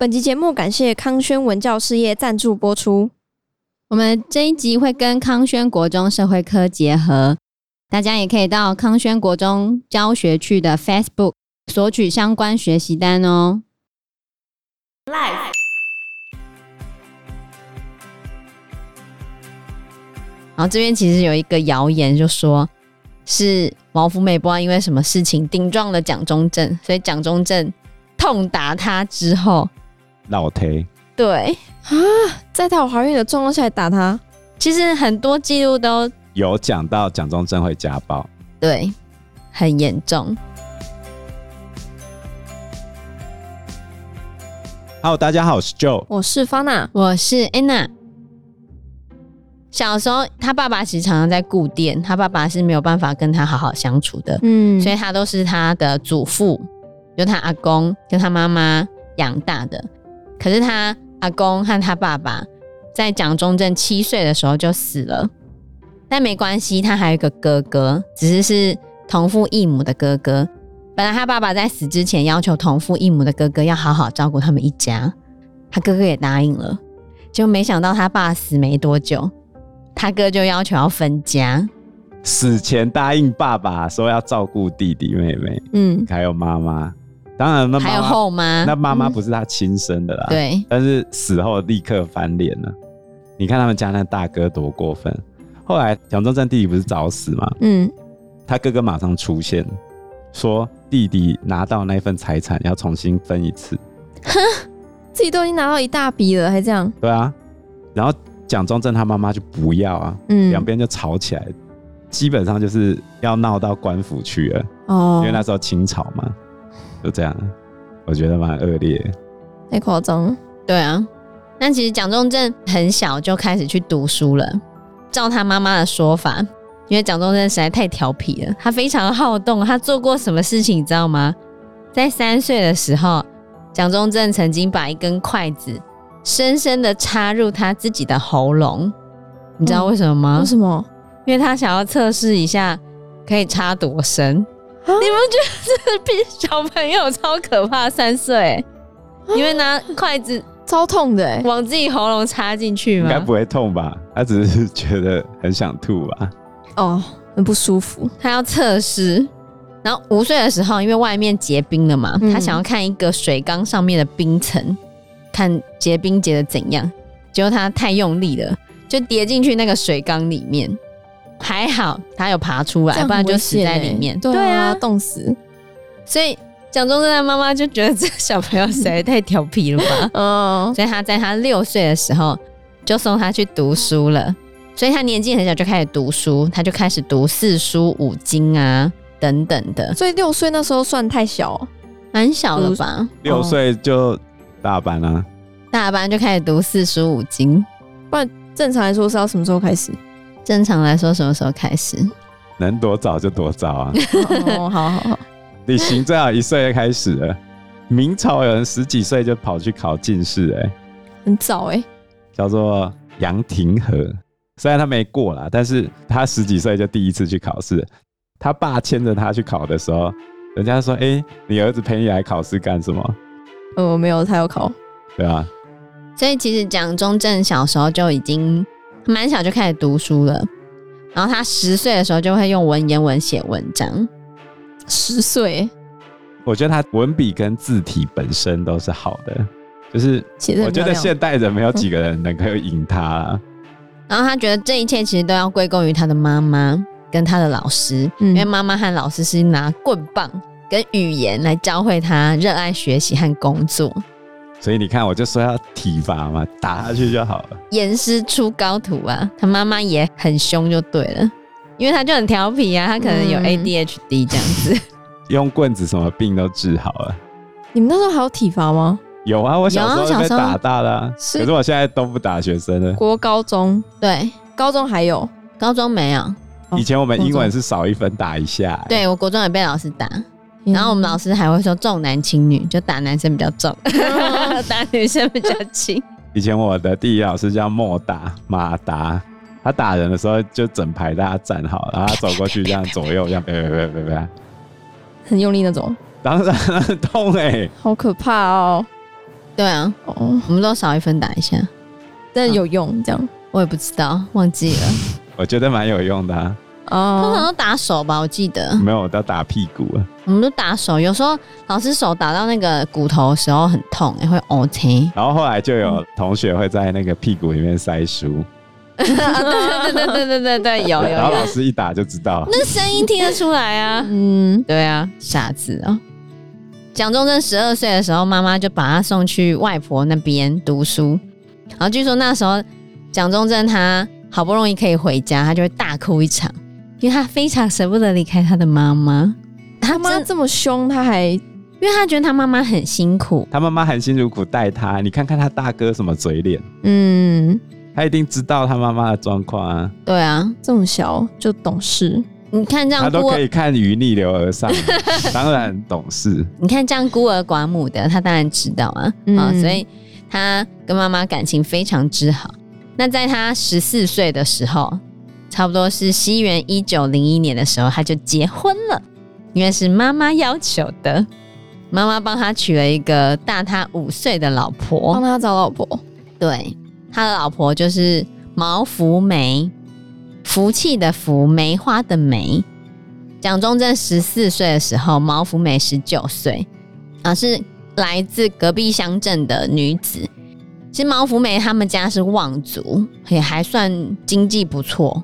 本集节目感谢康轩文教事业赞助播出。我们这一集会跟康轩国中社会科结合，大家也可以到康轩国中教学区的 Facebook 索取相关学习单哦。Live。然后这边其实有一个谣言，就说是毛福美不知道因为什么事情顶撞了蒋中正，所以蒋中正痛打他之后。老推对。啊，在她有怀孕的状况下来打她，其实很多记录都有讲到蒋中正会家暴，对，很严重。Hello，大家好，我是 Joe，我是 Fana，我是 Anna。小时候，他爸爸其实常常在顾店，他爸爸是没有办法跟他好好相处的，嗯，所以他都是他的祖父，就他阿公跟他妈妈养大的。可是他阿公和他爸爸在蒋中正七岁的时候就死了，但没关系，他还有一个哥哥，只是是同父异母的哥哥。本来他爸爸在死之前要求同父异母的哥哥要好好照顾他们一家，他哥哥也答应了。就没想到他爸死没多久，他哥就要求要分家。死前答应爸爸说要照顾弟弟妹妹，嗯，还有妈妈。当然，那妈妈还有后妈，那妈妈不是他亲生的啦。嗯、对，但是死后立刻翻脸了。你看他们家那大哥多过分。后来蒋中正弟弟不是早死吗？嗯，他哥哥马上出现，说弟弟拿到那份财产要重新分一次。哼，自己都已经拿到一大笔了，还这样？对啊。然后蒋中正他妈妈就不要啊，嗯，两边就吵起来，基本上就是要闹到官府去了。哦，因为那时候清朝嘛。就这样，我觉得蛮恶劣，太夸张了。对啊，但其实蒋中正很小就开始去读书了。照他妈妈的说法，因为蒋中正实在太调皮了，他非常好动。他做过什么事情，你知道吗？在三岁的时候，蒋中正曾经把一根筷子深深的插入他自己的喉咙。你知道为什么吗？为什么？因为他想要测试一下可以插多深。你们觉得这比小朋友超可怕？三岁，因为拿筷子超痛的，往自己喉咙插进去吗？应该不会痛吧？他只是觉得很想吐吧？哦，很不舒服。他要测试，然后五岁的时候，因为外面结冰了嘛，他想要看一个水缸上面的冰层，看结冰结的怎样。结果他太用力了，就跌进去那个水缸里面。还好他有爬出来，不然就死在里面。对啊，冻死。所以蒋中正的妈妈就觉得这小朋友实在太调皮了吧？嗯，所以他在他六岁的时候就送他去读书了。所以他年纪很小就开始读书，他就开始读四书五经啊等等的。所以六岁那时候算太小，蛮小了吧？六岁就大班啊，大班就开始读四书五经。不然正常来说是要什么时候开始？正常来说，什么时候开始？能多早就多早啊！哦，好好好，你行最好一岁就开始了。明朝有人十几岁就跑去考进士，哎，很早哎。叫做杨廷和，虽然他没过啦，但是他十几岁就第一次去考试。他爸牵着他去考的时候，人家说：“哎、欸，你儿子陪你来考试干什么？”呃，没有，他要考。对啊。所以其实蒋中正小时候就已经。蛮小就开始读书了，然后他十岁的时候就会用文言文写文章。十岁，我觉得他文笔跟字体本身都是好的，就是我觉得现代人没有几个人能够赢他啊。然后他觉得这一切其实都要归功于他的妈妈跟他的老师，嗯，因为妈妈和老师是拿棍棒跟语言来教会他热爱学习和工作。所以你看，我就说要体罚嘛，打下去就好了。严师出高徒啊，他妈妈也很凶就对了，因为他就很调皮啊，他可能有 ADHD 这样子。嗯、用棍子什么病都治好了。你们那时候还有体罚吗？有啊，我小时候被打大的、啊，可是我现在都不打学生了。国高中对，高中还有，高中没有。以前我们英文是少一分打一下、欸，对我国中也被老师打。然后我们老师还会说重男轻女，就打男生比较重，打女生比较轻。以前我的地理老师叫莫达马达，他打人的时候就整排大家站好，然后他走过去这样左右这样，别别别别别，很用力那种。当然很痛哎、欸，好可怕哦。对啊，哦，我们都少一分打一下，但有用这样，我也不知道，忘记了。我觉得蛮有用的啊。哦，通常都打手吧，我记得。没有，我都打屁股啊。我们都打手，有时候老师手打到那个骨头的时候很痛，也会 OK。然后后来就有同学会在那个屁股里面塞书。对对对对对对对，有有。然后老师一打就知道，那声音听得出来啊。嗯，对啊，傻子啊。蒋中正十二岁的时候，妈妈就把他送去外婆那边读书。然后据说那时候蒋中正他好不容易可以回家，他就会大哭一场。因为他非常舍不得离开他的妈妈，他妈这么凶，他还因为他觉得他妈妈很辛苦，他妈妈含辛茹苦带他。你看看他大哥什么嘴脸，嗯，他一定知道他妈妈的状况啊。对啊，这么小就懂事，你看这样他都可以看鱼逆流而上，当然懂事。你看这样孤儿寡母的，他当然知道啊，嗯、哦，所以他跟妈妈感情非常之好。那在他十四岁的时候。差不多是西元一九零一年的时候，他就结婚了，因为是妈妈要求的。妈妈帮他娶了一个大他五岁的老婆，帮他找老婆。对，他的老婆就是毛福梅，福气的福，梅花的梅。蒋中正十四岁的时候，毛福梅十九岁，啊，是来自隔壁乡镇的女子。其实毛福梅他们家是望族，也还算经济不错。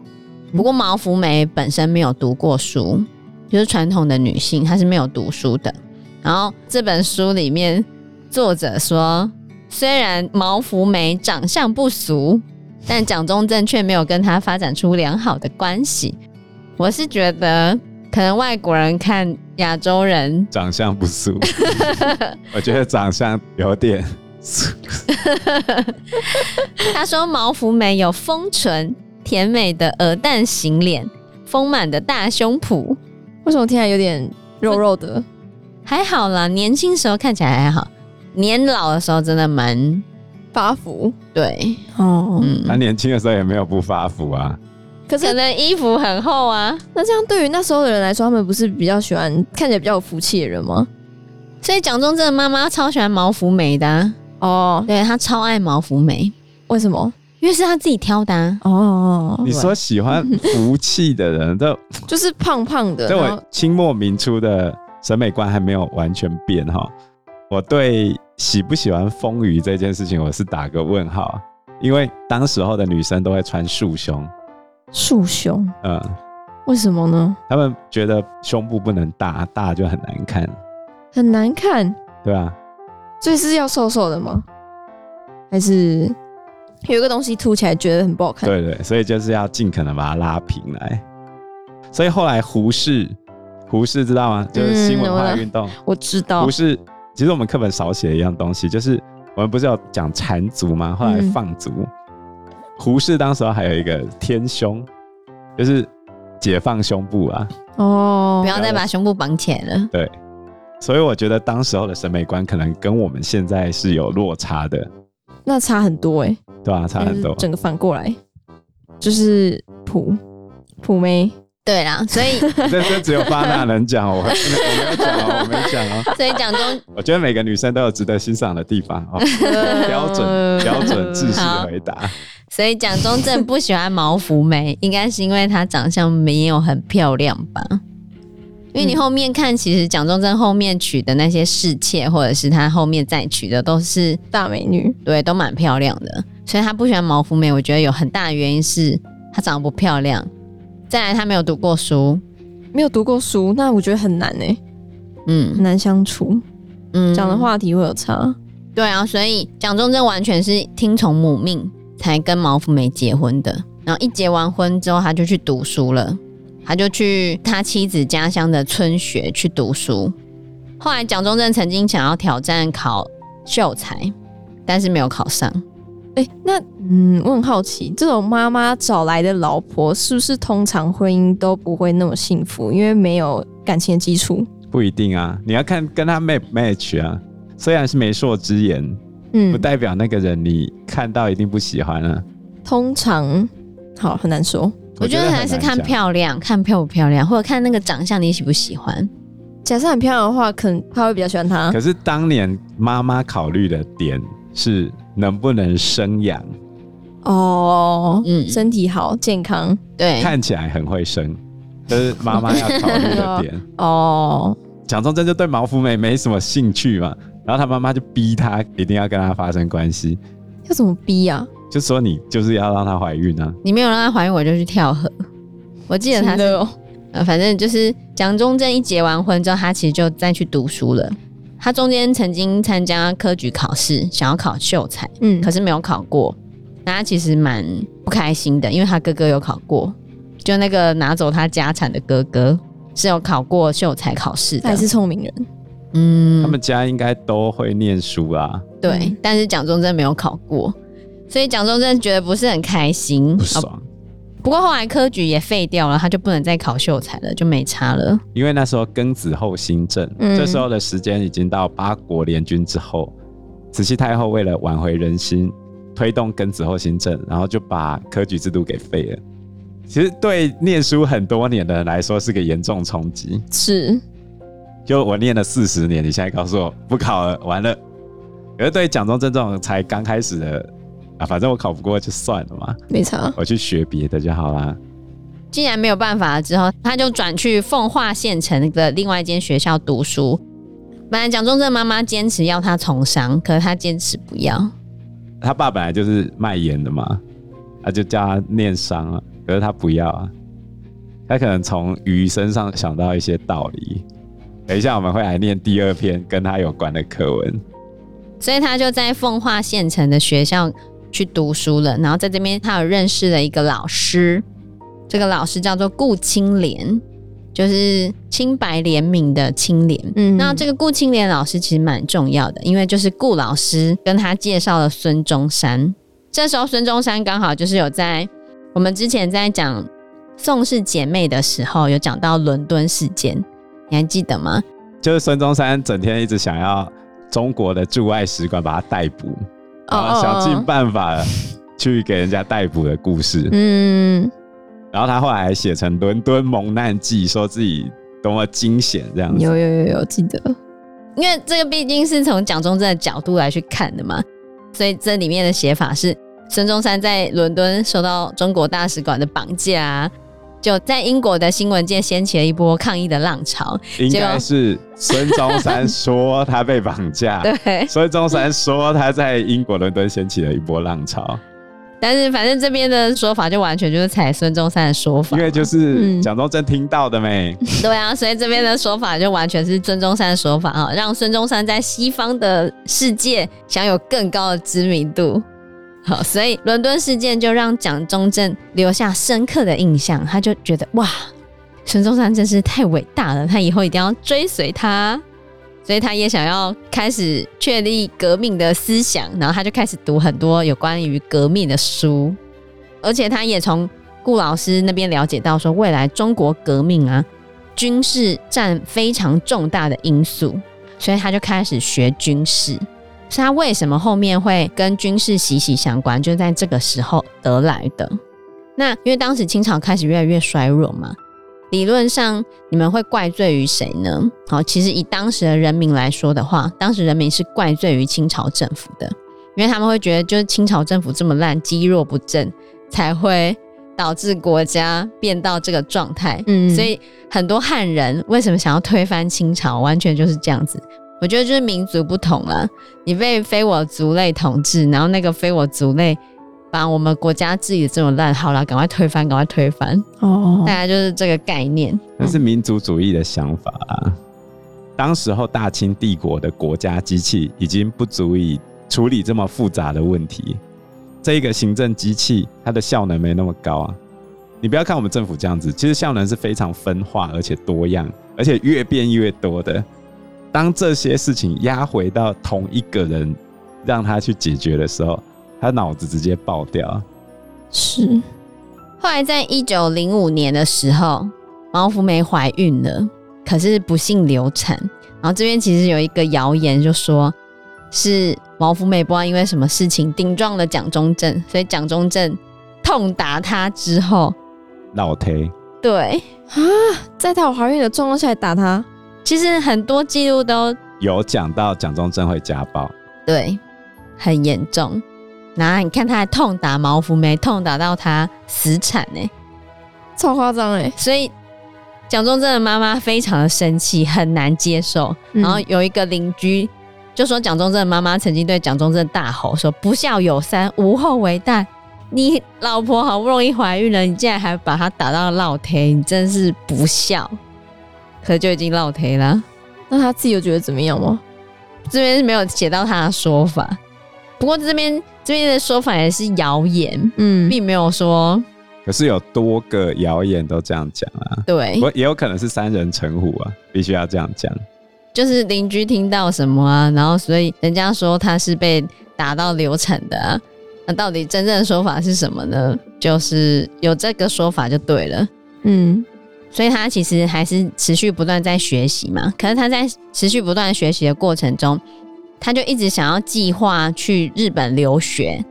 不过毛福梅本身没有读过书，就是传统的女性，她是没有读书的。然后这本书里面，作者说，虽然毛福梅长相不俗，但蒋中正却没有跟她发展出良好的关系。我是觉得，可能外国人看亚洲人长相不俗，我觉得长相有点俗。他说毛福梅有丰唇。甜美的鹅蛋型脸，丰满的大胸脯，为什么听起来有点肉肉的？还好啦，年轻时候看起来还好，年老的时候真的蛮发福。对，哦，嗯，他年轻的时候也没有不发福啊，可是可能衣服很厚啊。那这样对于那时候的人来说，他们不是比较喜欢看起来比较有福气的人吗？所以蒋中正的妈妈超喜欢毛福梅的啊。哦，对，她超爱毛福梅，为什么？因为是他自己挑的啊。哦，你说喜欢福气的人都 就是胖胖的。对，我清末民初的审美观还没有完全变哈。我对喜不喜欢丰腴这件事情，我是打个问号。因为当时候的女生都会穿束胸，束胸，嗯，为什么呢？他们觉得胸部不能大，大就很难看，很难看。对啊，所以是要瘦瘦的吗？还是？有一个东西凸起来，觉得很不好看。对对，所以就是要尽可能把它拉平来。所以后来胡适，胡适知道吗？就是新文化运动、嗯我。我知道。胡适其实我们课本少写一样东西，就是我们不是有讲缠足吗？后来放足。嗯、胡适当时候还有一个天胸，就是解放胸部啊。哦，不要再把胸部绑起来了。对。所以我觉得当时候的审美观可能跟我们现在是有落差的。那差很多哎、欸。对啊，差很多。整个反过来，就是普普妹。对啦，所以 这这只有巴娜能讲，我 我没有讲，我没讲哦。所以讲中，我觉得每个女生都有值得欣赏的地方哦。标准标准自信的回答。所以蒋中正不喜欢毛福梅，应该是因为她长相没有很漂亮吧？因为你后面看，其实蒋中正后面娶的那些侍妾，或者是他后面再娶的，都是大美女，对，都蛮漂亮的。所以他不喜欢毛福梅，我觉得有很大的原因是她长得不漂亮。再来，他没有读过书，没有读过书，那我觉得很难呢。嗯，很难相处，嗯，讲的话题会有差。对啊，所以蒋中正完全是听从母命才跟毛福梅结婚的。然后一结完婚之后，他就去读书了。他就去他妻子家乡的村学去读书。后来蒋中正曾经想要挑战考秀才，但是没有考上。哎、欸，那嗯，我很好奇，这种妈妈找来的老婆，是不是通常婚姻都不会那么幸福？因为没有感情的基础。不一定啊，你要看跟他 match match 啊。虽然是媒妁之言，嗯，不代表那个人你看到一定不喜欢啊。通常，好，很难说。我觉得还是看漂亮，看漂不漂亮，或者看那个长相你喜不喜欢。假设很漂亮的话，可能他会比较喜欢他。可是当年妈妈考虑的点是能不能生养。哦，嗯，身体好，健康，对，看起来很会生，这是妈妈要考虑的点。哦，蒋中正就对毛福美没什么兴趣嘛，然后他妈妈就逼他一定要跟他发生关系。要怎么逼啊？就说你就是要让她怀孕啊！你没有让她怀孕，我就去跳河。我记得她是，哦、呃，反正就是蒋中正一结完婚之后，他其实就再去读书了。他中间曾经参加科举考试，想要考秀才，嗯，可是没有考过。那他其实蛮不开心的，因为他哥哥有考过，就那个拿走他家产的哥哥是有考过秀才考试的，他还是聪明人。嗯，他们家应该都会念书啊。对，嗯、但是蒋中正没有考过，所以蒋中正觉得不是很开心，不爽。哦、不过后来科举也废掉了，他就不能再考秀才了，就没差了。因为那时候庚子后新政，嗯、这时候的时间已经到八国联军之后，慈禧太后为了挽回人心。推动庚子后新政，然后就把科举制度给废了。其实对念书很多年的人来说是个严重冲击。是，就我念了四十年，你现在告诉我不考了，完了。可是对蒋中正这种才刚开始的啊，反正我考不过就算了嘛，没错，我去学别的就好啦。既然没有办法了之后，他就转去奉化县城的另外一间学校读书。本来蒋中正妈妈坚持要他从商，可是他坚持不要。他爸本来就是卖盐的嘛，他就叫他念商啊，可是他不要啊，他可能从鱼身上想到一些道理。等一下我们会来念第二篇跟他有关的课文，所以他就在奉化县城的学校去读书了。然后在这边他有认识了一个老师，这个老师叫做顾清莲。就是清白廉明的清廉，嗯，那这个顾清莲老师其实蛮重要的，因为就是顾老师跟他介绍了孙中山。这时候孙中山刚好就是有在我们之前在讲宋氏姐妹的时候，有讲到伦敦事件，你还记得吗？就是孙中山整天一直想要中国的驻外使馆把他逮捕，然后想尽办法去给人家逮捕的故事，嗯。然后他后来还写成《伦敦蒙难记》，说自己多么惊险这样子。有有有有，记得。因为这个毕竟是从蒋中正的角度来去看的嘛，所以这里面的写法是孙中山在伦敦受到中国大使馆的绑架，就在英国的新闻界掀起了一波抗议的浪潮。应该是孙中山说他被绑架，对，孙中山说他在英国伦敦掀起了一波浪潮。但是反正这边的说法就完全就是采孙中山的说法，因为就是蒋中正听到的没、嗯？对啊，所以这边的说法就完全是孙中山的说法啊，让孙中山在西方的世界享有更高的知名度。好，所以伦敦事件就让蒋中正留下深刻的印象，他就觉得哇，孙中山真是太伟大了，他以后一定要追随他。所以他也想要开始确立革命的思想，然后他就开始读很多有关于革命的书，而且他也从顾老师那边了解到说，未来中国革命啊，军事占非常重大的因素，所以他就开始学军事。所以他为什么后面会跟军事息息相关，就在这个时候得来的。那因为当时清朝开始越来越衰弱嘛。理论上，你们会怪罪于谁呢？好，其实以当时的人民来说的话，当时人民是怪罪于清朝政府的，因为他们会觉得，就是清朝政府这么烂，积弱不振，才会导致国家变到这个状态。嗯，所以很多汉人为什么想要推翻清朝，完全就是这样子。我觉得就是民族不同了，你被非我族类统治，然后那个非我族类。把我们国家治理的这么烂，好了，赶快推翻，赶快推翻！哦，大概就是这个概念。那是民族主义的想法啊。当时候大清帝国的国家机器已经不足以处理这么复杂的问题，这一个行政机器它的效能没那么高啊。你不要看我们政府这样子，其实效能是非常分化而且多样，而且越变越多的。当这些事情压回到同一个人让他去解决的时候。他脑子直接爆掉。是，后来在一九零五年的时候，毛福梅怀孕了，可是不幸流产。然后这边其实有一个谣言，就说是毛福梅不知道因为什么事情顶撞了蒋中正，所以蒋中正痛打她之后，老忒。对啊，在她怀孕的状况下打她。其实很多记录都有讲到蒋中正会家暴，对，很严重。然后你看他还痛打毛福梅，痛打到他死产呢，超夸张哎！所以蒋中正的妈妈非常的生气，很难接受。嗯、然后有一个邻居就说，蒋中正的妈妈曾经对蒋中正大吼说：“不孝有三，无后为大。你老婆好不容易怀孕了，你竟然还把她打到落胎，你真是不孝。”可就已经落台了。那他自己又觉得怎么样吗？这边是没有写到他的说法。不过这边。这边的说法也是谣言，嗯，并没有说。可是有多个谣言都这样讲啊。对，我也有可能是三人成虎啊，必须要这样讲。就是邻居听到什么啊，然后所以人家说他是被打到流产的啊。那到底真正的说法是什么呢？就是有这个说法就对了。嗯，所以他其实还是持续不断在学习嘛。可是他在持续不断学习的过程中。他就一直想要计划去日本留学，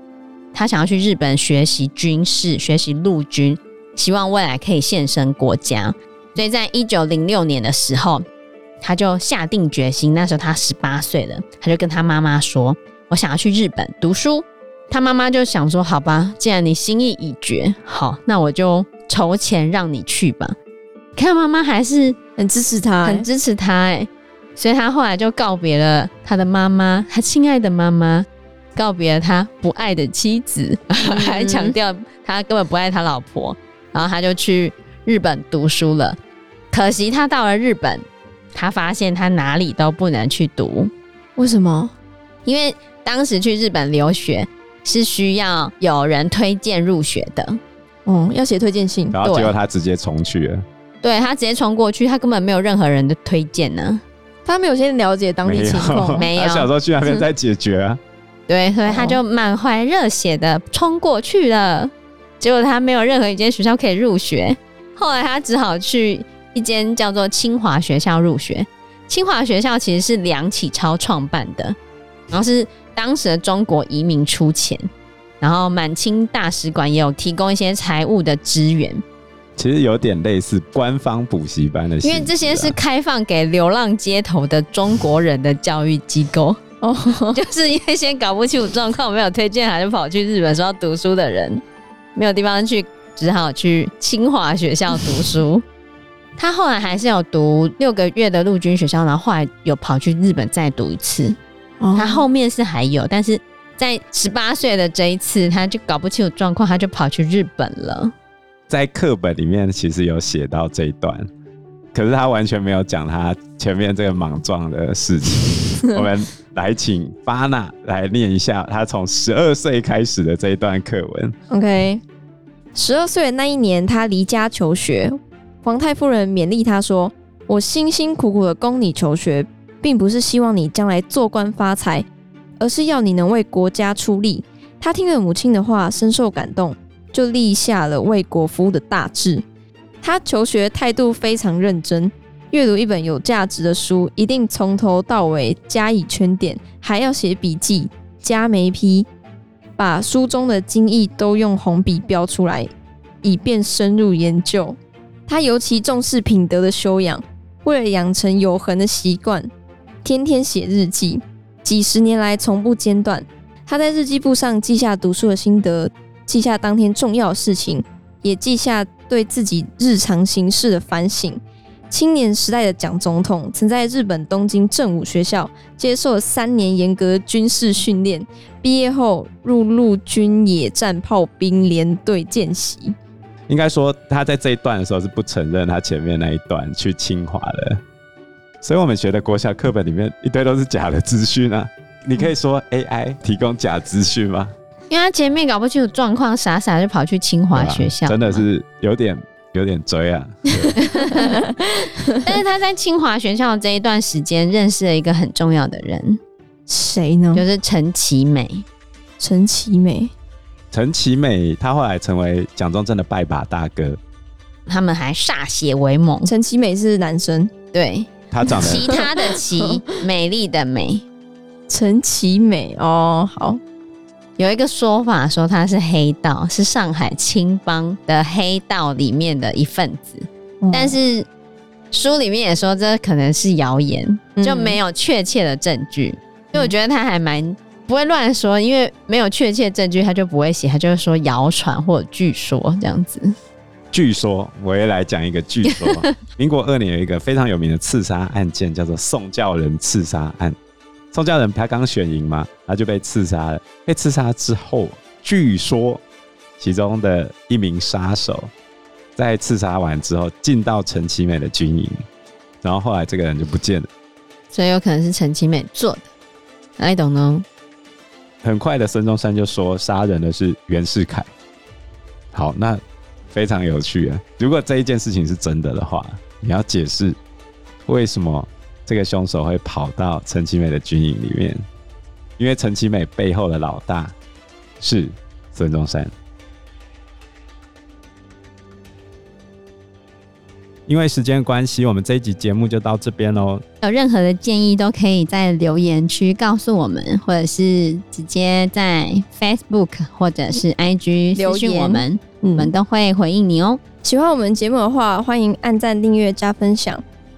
他想要去日本学习军事，学习陆军，希望未来可以献身国家。所以在一九零六年的时候，他就下定决心。那时候他十八岁了，他就跟他妈妈说：“我想要去日本读书。”他妈妈就想说：“好吧，既然你心意已决，好，那我就筹钱让你去吧。”看妈妈还是很支持他，很支持他，哎。所以他后来就告别了他的妈妈，他亲爱的妈妈，告别了他不爱的妻子，嗯、还强调他根本不爱他老婆。然后他就去日本读书了。可惜他到了日本，他发现他哪里都不能去读。为什么？因为当时去日本留学是需要有人推荐入学的，嗯，要写推荐信。然后结果他直接重去了。对，他直接冲过去，他根本没有任何人的推荐呢。他没有先了解当地情况，没有。他小时候去那边再解决啊。对，所以他就满怀热血的冲过去了。结果他没有任何一间学校可以入学，后来他只好去一间叫做清华学校入学。清华学校其实是梁启超创办的，然后是当时的中国移民出钱，然后满清大使馆也有提供一些财务的支援。其实有点类似官方补习班的，啊，因为这些是开放给流浪街头的中国人的教育机构哦，就是因为先搞不清楚状况，没有推荐，还是跑去日本说要读书的人，没有地方去，只好去清华学校读书。他后来还是有读六个月的陆军学校，然后后来有跑去日本再读一次。哦，他后面是还有，但是在十八岁的这一次，他就搞不清楚状况，他就跑去日本了。在课本里面其实有写到这一段，可是他完全没有讲他前面这个莽撞的事情。我们来请巴纳来念一下他从十二岁开始的这一段课文。OK，十二岁的那一年，他离家求学。皇太夫人勉励他说：“我辛辛苦苦的供你求学，并不是希望你将来做官发财，而是要你能为国家出力。”他听了母亲的话，深受感动。就立下了为国服务的大志。他求学态度非常认真，阅读一本有价值的书，一定从头到尾加以圈点，还要写笔记、加眉批，把书中的精义都用红笔标出来，以便深入研究。他尤其重视品德的修养，为了养成有恒的习惯，天天写日记，几十年来从不间断。他在日记簿上记下读书的心得。记下当天重要的事情，也记下对自己日常行事的反省。青年时代的蒋总统曾在日本东京正武学校接受三年严格军事训练，毕业后入陆军野战炮兵连队见习。应该说，他在这一段的时候是不承认他前面那一段去清华的，所以我们学的国小课本里面一堆都是假的资讯啊！你可以说 AI 提供假资讯吗？因为他前面搞不清楚状况，傻傻就跑去清华学校，真的是有点有点追啊。但是他在清华学校这一段时间认识了一个很重要的人，谁呢？就是陈其美。陈其美，陈其美，他后来成为蒋中正的拜把大哥，他们还歃血为盟。陈其美是男生，对，他长得其他的其 美丽的美，陈其美哦，好。有一个说法说他是黑道，是上海青帮的黑道里面的一份子，嗯、但是书里面也说这可能是谣言，就没有确切的证据。所以我觉得他还蛮不会乱说，因为没有确切证据，他就不会写，他就会说谣传或者据说这样子。据说，我也来讲一个据说。民国二年有一个非常有名的刺杀案件，叫做宋教仁刺杀案。宋教仁他刚选赢嘛，他就被刺杀了。被刺杀之后，据说其中的一名杀手在刺杀完之后进到陈其美的军营，然后后来这个人就不见了。所以有可能是陈其美做的，I don't know。很快的，孙中山就说杀人的是袁世凯。好，那。非常有趣啊！如果这一件事情是真的的话，你要解释为什么这个凶手会跑到陈其美的军营里面？因为陈其美背后的老大是孙中山。因为时间关系，我们这一集节目就到这边喽。有任何的建议都可以在留言区告诉我们，或者是直接在 Facebook 或者是 IG 私讯我们，我们都会回应你哦。喜欢我们节目的话，欢迎按赞、订阅、加分享。